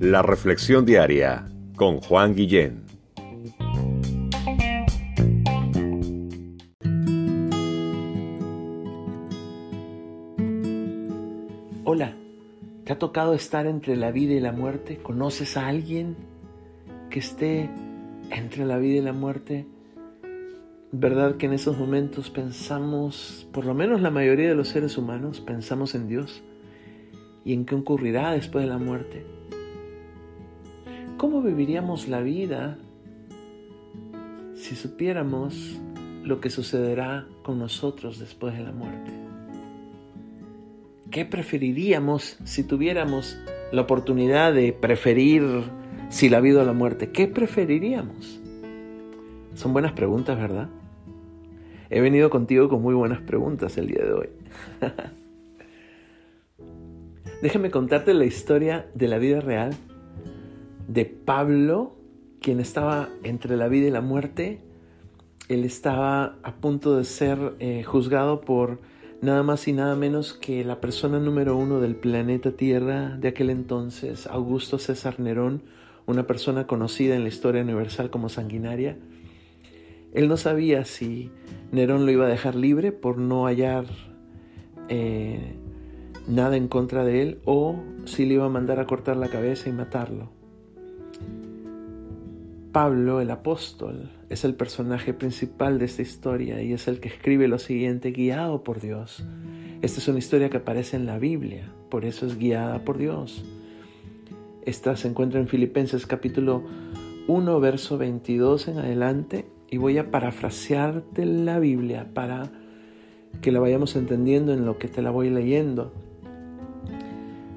La Reflexión Diaria con Juan Guillén. Hola, ¿te ha tocado estar entre la vida y la muerte? ¿Conoces a alguien que esté entre la vida y la muerte? ¿Verdad que en esos momentos pensamos, por lo menos la mayoría de los seres humanos, pensamos en Dios y en qué ocurrirá después de la muerte? ¿Cómo viviríamos la vida si supiéramos lo que sucederá con nosotros después de la muerte? ¿Qué preferiríamos si tuviéramos la oportunidad de preferir si la vida o la muerte? ¿Qué preferiríamos? Son buenas preguntas, ¿verdad? He venido contigo con muy buenas preguntas el día de hoy. Déjame contarte la historia de la vida real de Pablo, quien estaba entre la vida y la muerte. Él estaba a punto de ser eh, juzgado por nada más y nada menos que la persona número uno del planeta Tierra de aquel entonces, Augusto César Nerón, una persona conocida en la historia universal como sanguinaria. Él no sabía si Nerón lo iba a dejar libre por no hallar eh, nada en contra de él o si le iba a mandar a cortar la cabeza y matarlo. Pablo, el apóstol, es el personaje principal de esta historia y es el que escribe lo siguiente, guiado por Dios. Esta es una historia que aparece en la Biblia, por eso es guiada por Dios. Esta se encuentra en Filipenses capítulo 1, verso 22 en adelante y voy a parafrasearte la Biblia para que la vayamos entendiendo en lo que te la voy leyendo.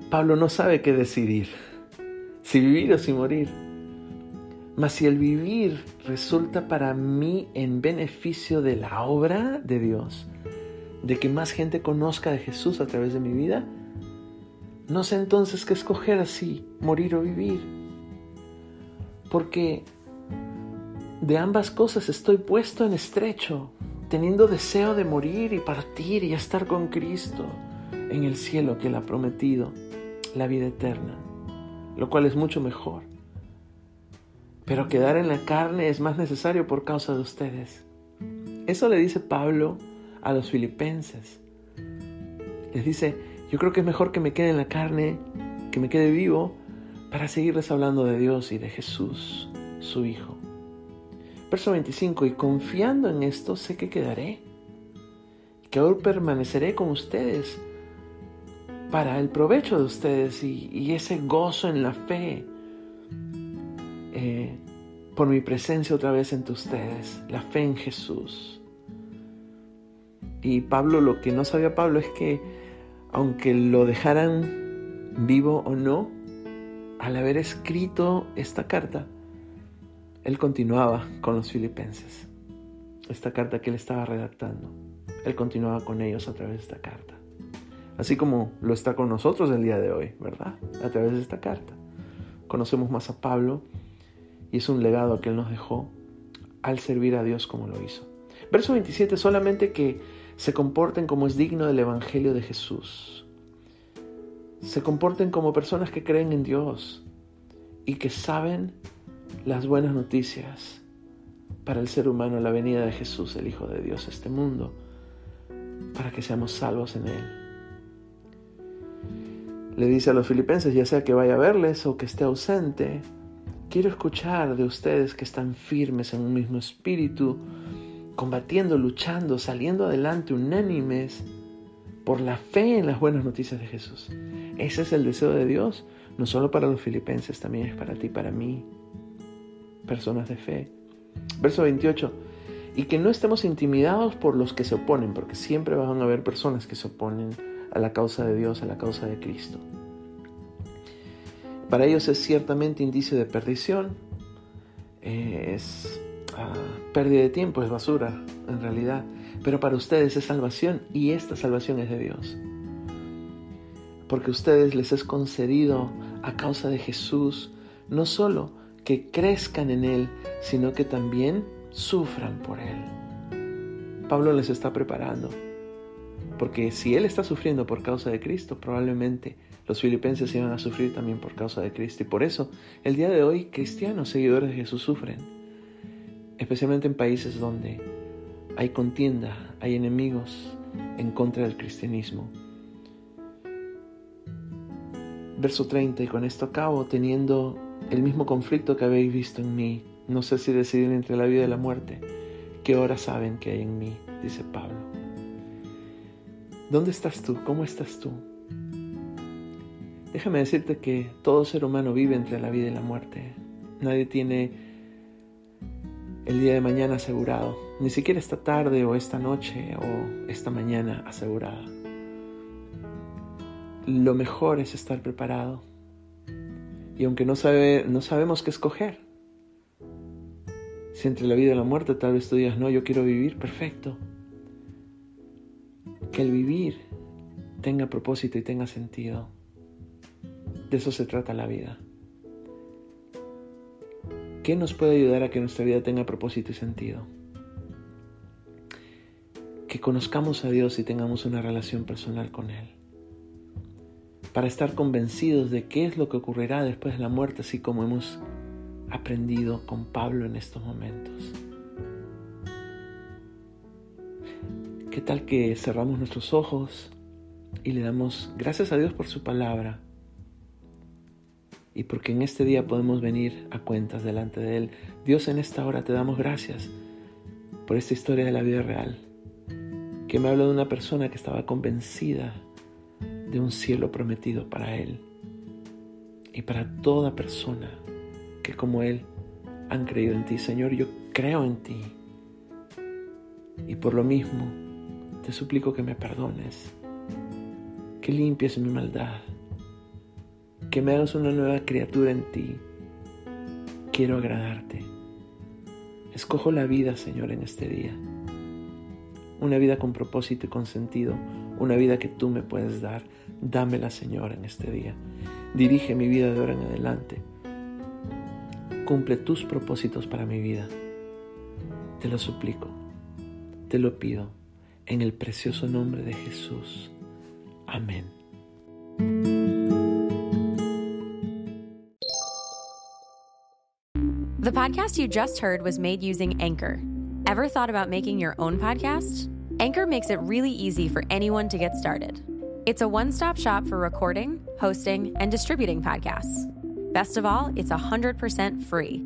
Pablo no sabe qué decidir, si vivir o si morir. Mas si el vivir resulta para mí en beneficio de la obra de Dios, de que más gente conozca de Jesús a través de mi vida, no sé entonces qué escoger así, morir o vivir. Porque de ambas cosas estoy puesto en estrecho, teniendo deseo de morir y partir y estar con Cristo en el cielo que Él ha prometido, la vida eterna, lo cual es mucho mejor pero quedar en la carne es más necesario por causa de ustedes. Eso le dice Pablo a los filipenses. Les dice, yo creo que es mejor que me quede en la carne, que me quede vivo, para seguirles hablando de Dios y de Jesús, su Hijo. Verso 25, y confiando en esto sé que quedaré, que aún permaneceré con ustedes para el provecho de ustedes y, ese gozo en la fe eh, por mi presencia otra vez entre ustedes, la fe en Jesús. Y Pablo, lo que no sabía Pablo es que aunque lo dejaran vivo o no, al haber escrito esta carta, él continuaba con los filipenses. Esta carta que él estaba redactando. Él continuaba con ellos a través de esta carta. Así como lo está con nosotros el día de hoy, ¿verdad? A través de esta carta. Conocemos más a Pablo y es un legado que Él nos dejó al servir a Dios como lo hizo. Verso 27, solamente que se comporten como es digno del Evangelio de Jesús. Se comporten como personas que creen en Dios y que saben las buenas noticias para el ser humano, la venida de Jesús, el Hijo de Dios, a este mundo, para que seamos salvos en Él. Le dice a los filipenses, ya sea que vaya a verles o que esté ausente, Quiero escuchar de ustedes que están firmes en un mismo espíritu, combatiendo, luchando, saliendo adelante unánimes por la fe en las buenas noticias de Jesús. Ese es el deseo de Dios, no solo para los filipenses, también es para ti, para mí, personas de fe. Verso 28. Y que no estemos intimidados por los que se oponen, porque siempre van a haber personas que se oponen a la causa de Dios, a la causa de Cristo. Para ellos es ciertamente indicio de perdición, es ah, pérdida de tiempo, es basura en realidad, pero para ustedes es salvación y esta salvación es de Dios. Porque a ustedes les es concedido a causa de Jesús no solo que crezcan en Él, sino que también sufran por Él. Pablo les está preparando Porque si Él está sufriendo por causa de Cristo, probablemente los filipenses iban a sufrir también por causa de Cristo. Y por eso, el día de hoy, cristianos, seguidores de Jesús, sufren. Especialmente en países donde hay contienda, hay enemigos en contra del cristianismo. Verso 30, y con esto acabo, teniendo el mismo conflicto que habéis visto en mí, no sé si decidir entre la vida y la muerte, ¿qué hora saben que hay en mí? Dice Pablo. ¿Dónde estás tú? ¿Cómo estás tú? Déjame decirte que todo ser humano vive entre la vida y la muerte. Nadie tiene el día de mañana asegurado, ni siquiera esta tarde o esta noche o esta mañana asegurada. Lo mejor es estar preparado. Y aunque no, sabe, no sabemos qué escoger, si entre la vida y la muerte tal vez tú digas, no, yo quiero vivir, perfecto. Que el vivir tenga propósito y tenga sentido. De eso se trata la vida. ¿Qué nos puede ayudar a que nuestra vida tenga propósito y sentido? Que conozcamos a Dios y tengamos una relación personal con Él. Para estar convencidos de qué es lo que ocurrirá después de la muerte, así como hemos aprendido con Pablo en estos momentos. ¿Qué tal que cerramos nuestros ojos y le damos gracias a Dios por su palabra? Y porque en este día podemos venir a cuentas delante de Él. Dios, en esta hora te damos gracias por esta historia de la vida real, que me habla de una persona que estaba convencida de un cielo prometido para Él y para toda persona que como Él han creído en ti. Señor, yo creo en ti. Y por lo mismo, te suplico que me perdones, que limpies mi maldad, que me hagas una nueva criatura en ti. Quiero agradarte. Escojo la vida, Señor, en este día. Una vida con propósito y con sentido. Una vida que tú me puedes dar. Dámela, Señor, en este día. Dirige mi vida de ahora en adelante cumple tus propósitos para mi vida. Te lo suplico, te lo pido, en el precioso nombre de Jesús. Amén. The podcast you just heard was made using Anchor. Ever thought about making your own podcast? Anchor makes it really easy for anyone to get started. It's a one stop shop for recording, hosting, and distributing podcasts. Best of all, it's 100% free.